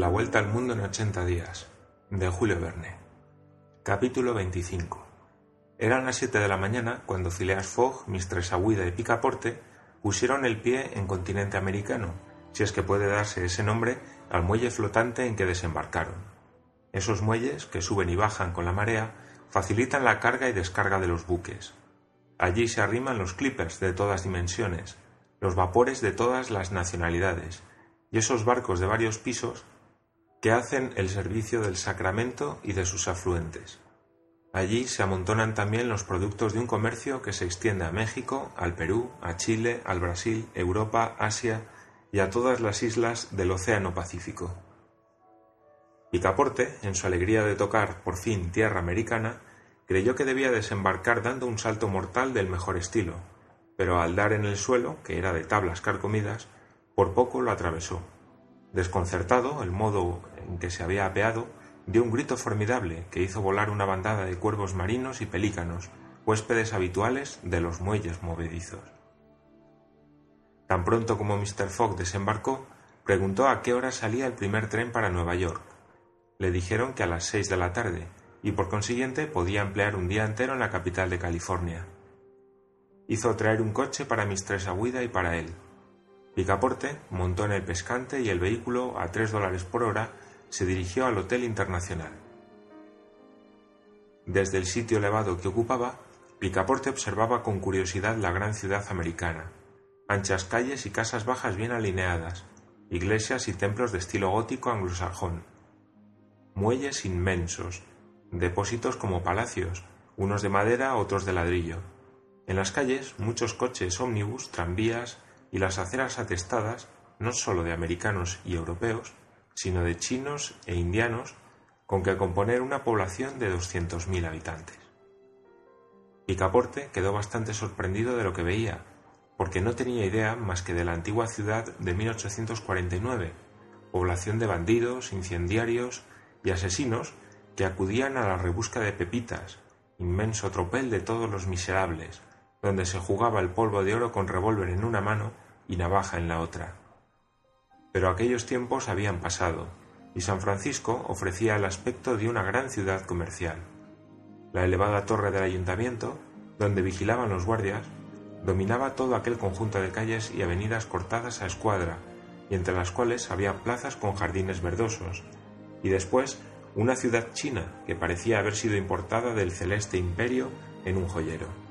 La vuelta al mundo en 80 días, de Julio Verne. Capítulo 25. Eran las 7 de la mañana cuando Phileas Fogg, Mistress Aguida y Picaporte pusieron el pie en continente americano, si es que puede darse ese nombre al muelle flotante en que desembarcaron. Esos muelles, que suben y bajan con la marea, facilitan la carga y descarga de los buques. Allí se arriman los clippers de todas dimensiones, los vapores de todas las nacionalidades, y esos barcos de varios pisos que hacen el servicio del Sacramento y de sus afluentes. Allí se amontonan también los productos de un comercio que se extiende a México, al Perú, a Chile, al Brasil, Europa, Asia y a todas las islas del Océano Pacífico. Picaporte, en su alegría de tocar por fin tierra americana, creyó que debía desembarcar dando un salto mortal del mejor estilo, pero al dar en el suelo, que era de tablas carcomidas, por poco lo atravesó. Desconcertado, el modo en que se había apeado, dio un grito formidable que hizo volar una bandada de cuervos marinos y pelícanos, huéspedes habituales de los muelles movedizos. Tan pronto como Mr. Fogg desembarcó, preguntó a qué hora salía el primer tren para Nueva York. Le dijeron que a las seis de la tarde, y por consiguiente podía emplear un día entero en la capital de California. Hizo traer un coche para Mistress Aguida y para él, Picaporte montó en el pescante y el vehículo, a tres dólares por hora, se dirigió al Hotel Internacional. Desde el sitio elevado que ocupaba, Picaporte observaba con curiosidad la gran ciudad americana, anchas calles y casas bajas bien alineadas, iglesias y templos de estilo gótico anglosajón, muelles inmensos, depósitos como palacios, unos de madera, otros de ladrillo. En las calles, muchos coches ómnibus, tranvías, y las aceras atestadas no sólo de americanos y europeos, sino de chinos e indianos, con que componer una población de doscientos mil habitantes. Picaporte quedó bastante sorprendido de lo que veía, porque no tenía idea más que de la antigua ciudad de 1849, población de bandidos, incendiarios y asesinos que acudían a la rebusca de pepitas, inmenso tropel de todos los miserables, donde se jugaba el polvo de oro con revólver en una mano y navaja en la otra. Pero aquellos tiempos habían pasado, y San Francisco ofrecía el aspecto de una gran ciudad comercial. La elevada torre del ayuntamiento, donde vigilaban los guardias, dominaba todo aquel conjunto de calles y avenidas cortadas a escuadra, y entre las cuales había plazas con jardines verdosos, y después una ciudad china que parecía haber sido importada del celeste imperio en un joyero.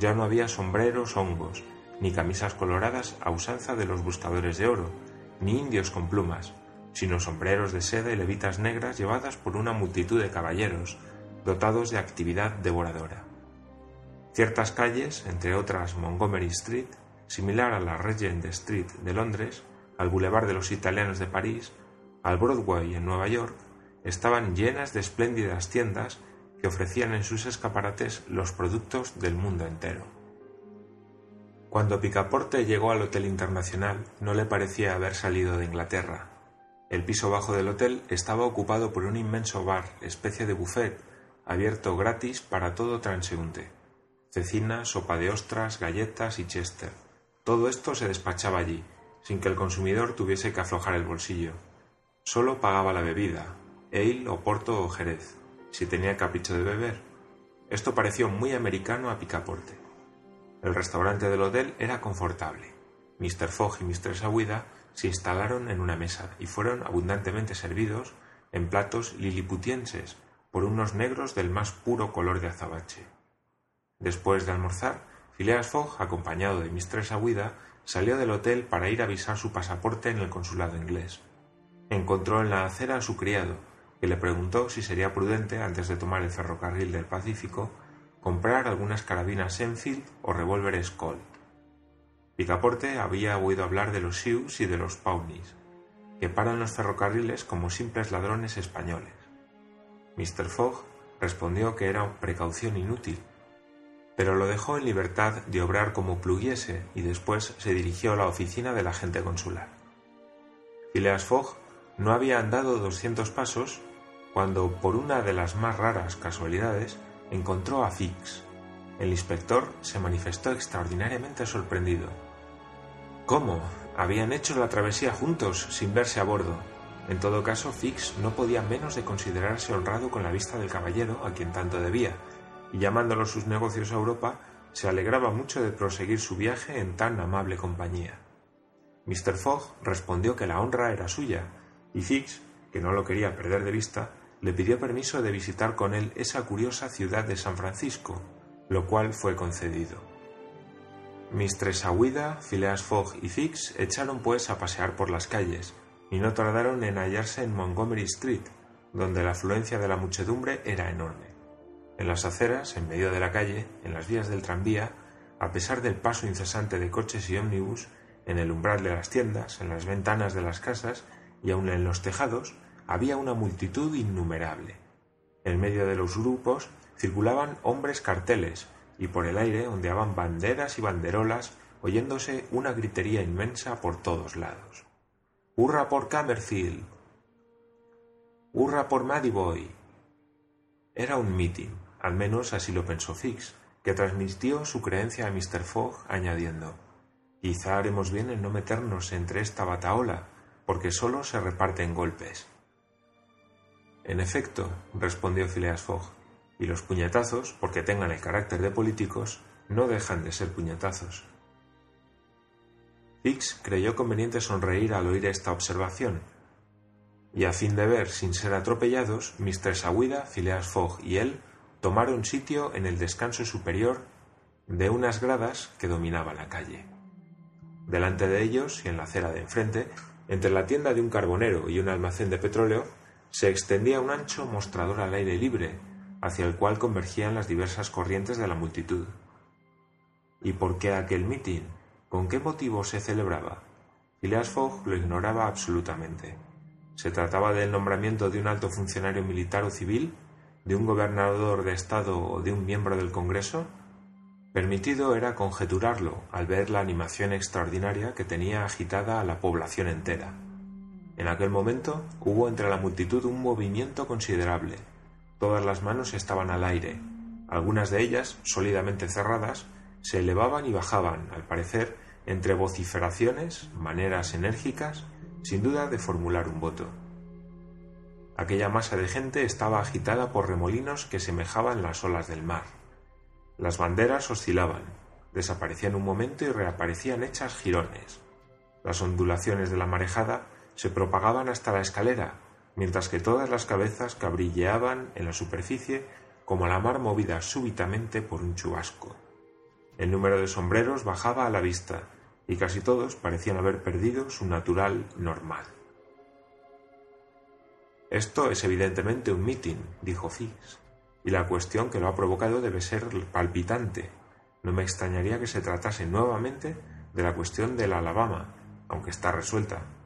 Ya no había sombreros hongos, ni camisas coloradas a usanza de los buscadores de oro, ni indios con plumas, sino sombreros de seda y levitas negras llevadas por una multitud de caballeros, dotados de actividad devoradora. Ciertas calles, entre otras Montgomery Street, similar a la Regent Street de Londres, al Boulevard de los Italianos de París, al Broadway en Nueva York, estaban llenas de espléndidas tiendas que ofrecían en sus escaparates los productos del mundo entero. Cuando Picaporte llegó al Hotel Internacional no le parecía haber salido de Inglaterra. El piso bajo del hotel estaba ocupado por un inmenso bar, especie de buffet, abierto gratis para todo transeúnte. Cecina, sopa de ostras, galletas y chester. Todo esto se despachaba allí, sin que el consumidor tuviese que aflojar el bolsillo. Solo pagaba la bebida, ale o porto o jerez, si tenía capricho de beber. Esto pareció muy americano a Picaporte. El restaurante del hotel era confortable. Mr. Fogg y Mistress Aguida se instalaron en una mesa y fueron abundantemente servidos en platos liliputienses por unos negros del más puro color de azabache. Después de almorzar, Phileas Fogg, acompañado de Mistress Aguida, salió del hotel para ir a avisar su pasaporte en el consulado inglés. Encontró en la acera a su criado, que le preguntó si sería prudente, antes de tomar el ferrocarril del Pacífico, comprar algunas carabinas Enfield o revólveres Colt. Picaporte había oído hablar de los Sioux y de los Pawnees, que paran los ferrocarriles como simples ladrones españoles. Mr. Fogg respondió que era precaución inútil, pero lo dejó en libertad de obrar como pluguiese y después se dirigió a la oficina del agente consular. Phileas Fogg no había andado doscientos pasos cuando, por una de las más raras casualidades, encontró a Fix. El inspector se manifestó extraordinariamente sorprendido. ¿Cómo? Habían hecho la travesía juntos, sin verse a bordo. En todo caso, Fix no podía menos de considerarse honrado con la vista del caballero a quien tanto debía, y llamándolo sus negocios a Europa, se alegraba mucho de proseguir su viaje en tan amable compañía. Mr. Fogg respondió que la honra era suya, y Fix, que no lo quería perder de vista, le pidió permiso de visitar con él esa curiosa ciudad de San Francisco, lo cual fue concedido. Mistress Aouida, Phileas Fogg y Fix echaron pues a pasear por las calles, y no tardaron en hallarse en Montgomery Street, donde la afluencia de la muchedumbre era enorme. En las aceras, en medio de la calle, en las vías del tranvía, a pesar del paso incesante de coches y ómnibus, en el umbral de las tiendas, en las ventanas de las casas y aun en los tejados, había una multitud innumerable. En medio de los grupos circulaban hombres carteles y por el aire ondeaban banderas y banderolas, oyéndose una gritería inmensa por todos lados. ¡Hurra por Camerfield! ¡Hurra por Boy! Era un mitin, al menos así lo pensó Fix, que transmitió su creencia a Mr. Fogg añadiendo Quizá haremos bien en no meternos entre esta bataola, porque solo se reparten golpes. En efecto, respondió Phileas Fogg, y los puñetazos, porque tengan el carácter de políticos, no dejan de ser puñetazos. Fix creyó conveniente sonreír al oír esta observación, y a fin de ver sin ser atropellados, Mr. Sawida, Phileas Fogg y él tomaron sitio en el descanso superior de unas gradas que dominaban la calle. Delante de ellos y en la acera de enfrente, entre la tienda de un carbonero y un almacén de petróleo, se extendía un ancho mostrador al aire libre, hacia el cual convergían las diversas corrientes de la multitud. ¿Y por qué aquel mitin? ¿Con qué motivo se celebraba? Phileas Fogg lo ignoraba absolutamente. ¿Se trataba del nombramiento de un alto funcionario militar o civil? ¿De un gobernador de Estado o de un miembro del Congreso? Permitido era conjeturarlo al ver la animación extraordinaria que tenía agitada a la población entera. En aquel momento hubo entre la multitud un movimiento considerable. Todas las manos estaban al aire. Algunas de ellas, sólidamente cerradas, se elevaban y bajaban, al parecer, entre vociferaciones, maneras enérgicas, sin duda de formular un voto. Aquella masa de gente estaba agitada por remolinos que semejaban las olas del mar. Las banderas oscilaban, desaparecían un momento y reaparecían hechas jirones. Las ondulaciones de la marejada se propagaban hasta la escalera, mientras que todas las cabezas cabrilleaban en la superficie como la mar movida súbitamente por un chubasco. El número de sombreros bajaba a la vista, y casi todos parecían haber perdido su natural normal. Esto es evidentemente un mitin, dijo Fix, y la cuestión que lo ha provocado debe ser palpitante. No me extrañaría que se tratase nuevamente de la cuestión de la Alabama, aunque está resuelta.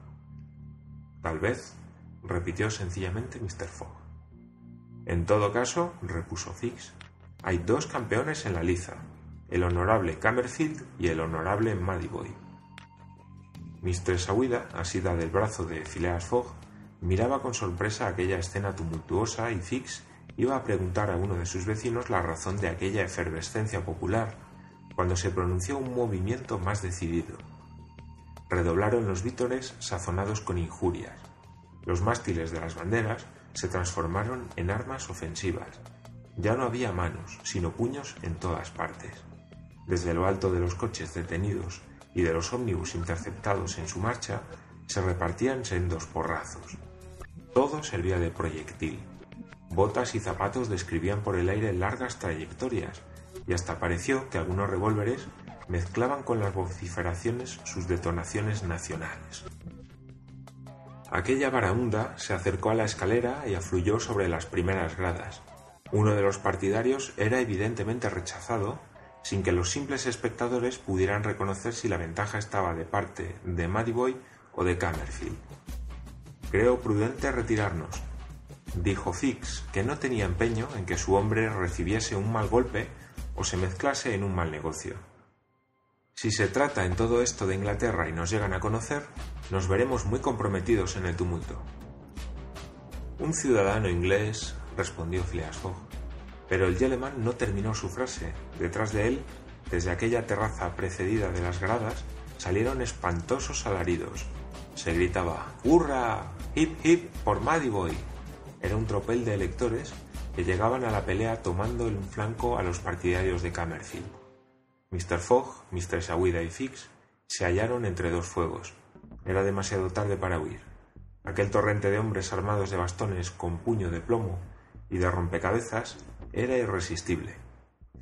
Tal vez, repitió sencillamente Mr. Fogg. En todo caso, repuso Fix, hay dos campeones en la liza, el honorable Camerfield y el honorable Madiboy. Mistress Aouida, asida del brazo de Phileas Fogg, miraba con sorpresa aquella escena tumultuosa y Fix iba a preguntar a uno de sus vecinos la razón de aquella efervescencia popular, cuando se pronunció un movimiento más decidido. Redoblaron los vítores sazonados con injurias. Los mástiles de las banderas se transformaron en armas ofensivas. Ya no había manos, sino puños en todas partes. Desde lo alto de los coches detenidos y de los ómnibus interceptados en su marcha, se repartían sendos porrazos. Todo servía de proyectil. Botas y zapatos describían por el aire largas trayectorias, y hasta pareció que algunos revólveres mezclaban con las vociferaciones sus detonaciones nacionales. Aquella varaunda se acercó a la escalera y afluyó sobre las primeras gradas. Uno de los partidarios era evidentemente rechazado sin que los simples espectadores pudieran reconocer si la ventaja estaba de parte de Boy o de Camerfield. Creo prudente retirarnos, dijo Fix, que no tenía empeño en que su hombre recibiese un mal golpe o se mezclase en un mal negocio. Si se trata en todo esto de Inglaterra y nos llegan a conocer, nos veremos muy comprometidos en el tumulto. Un ciudadano inglés, respondió Phileas Fogg, pero el Yeleman no terminó su frase. Detrás de él, desde aquella terraza precedida de las gradas, salieron espantosos alaridos. Se gritaba ¡Hurra! hip hip por Boy. Era un tropel de electores que llegaban a la pelea tomando un flanco a los partidarios de Camerfield. Mr. Fogg, Mr. Shawida y Fix se hallaron entre dos fuegos. Era demasiado tarde para huir. Aquel torrente de hombres armados de bastones con puño de plomo y de rompecabezas era irresistible.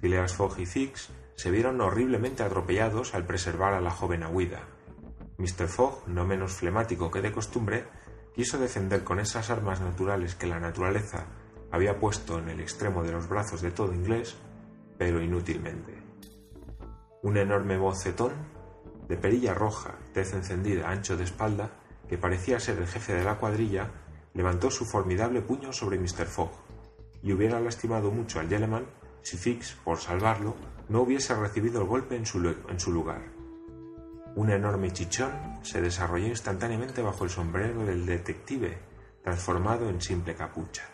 Phileas Fogg y Fix se vieron horriblemente atropellados al preservar a la joven Aguida. Mr. Fogg, no menos flemático que de costumbre, quiso defender con esas armas naturales que la naturaleza había puesto en el extremo de los brazos de todo inglés, pero inútilmente. Un enorme bocetón, de perilla roja, tez encendida, ancho de espalda, que parecía ser el jefe de la cuadrilla, levantó su formidable puño sobre Mr. Fogg, y hubiera lastimado mucho al Yeleman si Fix, por salvarlo, no hubiese recibido el golpe en su, en su lugar. Un enorme chichón se desarrolló instantáneamente bajo el sombrero del detective, transformado en simple capucha.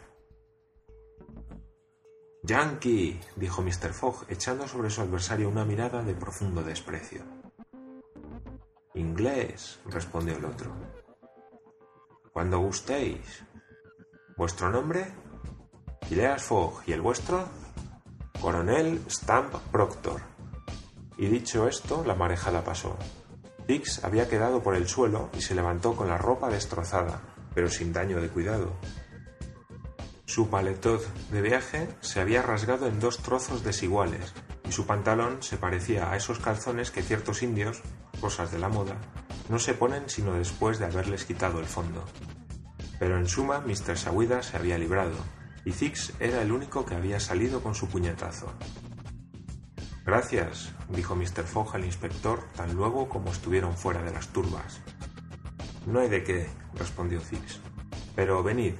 Yankee, dijo Mr. Fogg, echando sobre su adversario una mirada de profundo desprecio. Inglés, respondió el otro. Cuando gustéis. ¿Vuestro nombre? Phileas Fogg. ¿Y el vuestro? Coronel Stamp Proctor. Y dicho esto, la marejada pasó. Fix había quedado por el suelo y se levantó con la ropa destrozada, pero sin daño de cuidado. Su paletot de viaje se había rasgado en dos trozos desiguales y su pantalón se parecía a esos calzones que ciertos indios, cosas de la moda, no se ponen sino después de haberles quitado el fondo. Pero en suma, Mr. Sawida se había librado, y Fix era el único que había salido con su puñetazo. Gracias, dijo Mr. Fogg al inspector tan luego como estuvieron fuera de las turbas. No hay de qué, respondió Fix. Pero venid.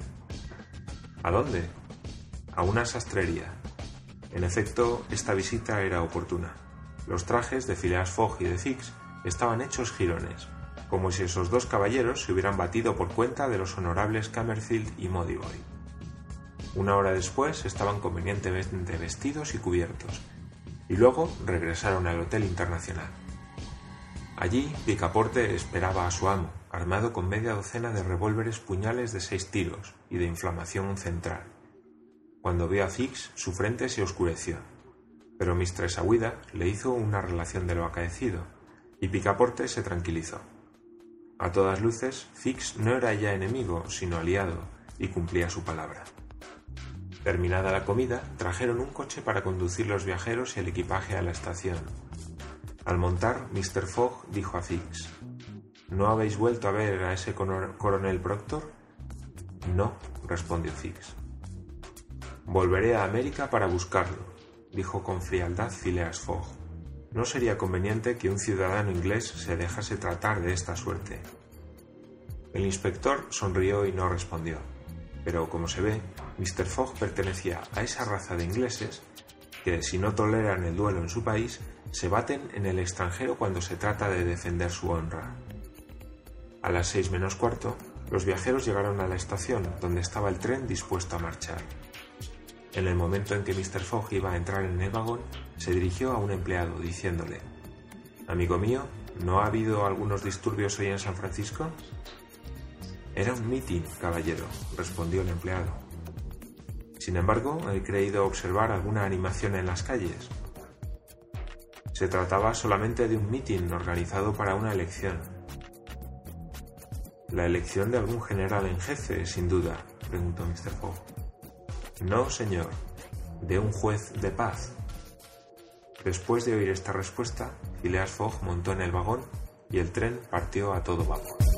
¿A dónde? A una sastrería. En efecto, esta visita era oportuna. Los trajes de Phileas Fogg y de Fix estaban hechos jirones, como si esos dos caballeros se hubieran batido por cuenta de los honorables Camerfield y Modiboy. Una hora después estaban convenientemente vestidos y cubiertos, y luego regresaron al Hotel Internacional. Allí Picaporte esperaba a su amo, armado con media docena de revólveres puñales de seis tiros y de inflamación central. Cuando vio a Fix, su frente se oscureció, pero Mistress Aguida le hizo una relación de lo acaecido, y Picaporte se tranquilizó. A todas luces, Fix no era ya enemigo, sino aliado, y cumplía su palabra. Terminada la comida, trajeron un coche para conducir los viajeros y el equipaje a la estación. Al montar, Mr. Fogg dijo a Fix, ¿No habéis vuelto a ver a ese coronel Proctor? No, respondió Fix. Volveré a América para buscarlo, dijo con frialdad Phileas Fogg. No sería conveniente que un ciudadano inglés se dejase tratar de esta suerte. El inspector sonrió y no respondió pero como se ve, Mr. Fogg pertenecía a esa raza de ingleses que, si no toleran el duelo en su país, se baten en el extranjero cuando se trata de defender su honra. A las seis menos cuarto, los viajeros llegaron a la estación donde estaba el tren dispuesto a marchar. En el momento en que Mr. Fogg iba a entrar en el vagón, se dirigió a un empleado diciéndole Amigo mío, ¿no ha habido algunos disturbios hoy en San Francisco? Era un mitin, caballero, respondió el empleado. Sin embargo, he creído observar alguna animación en las calles. Se trataba solamente de un mitin organizado para una elección. La elección de algún general en jefe, sin duda, preguntó Mr. Fogg. No, señor, de un juez de paz. Después de oír esta respuesta, Phileas Fogg montó en el vagón y el tren partió a todo vapor.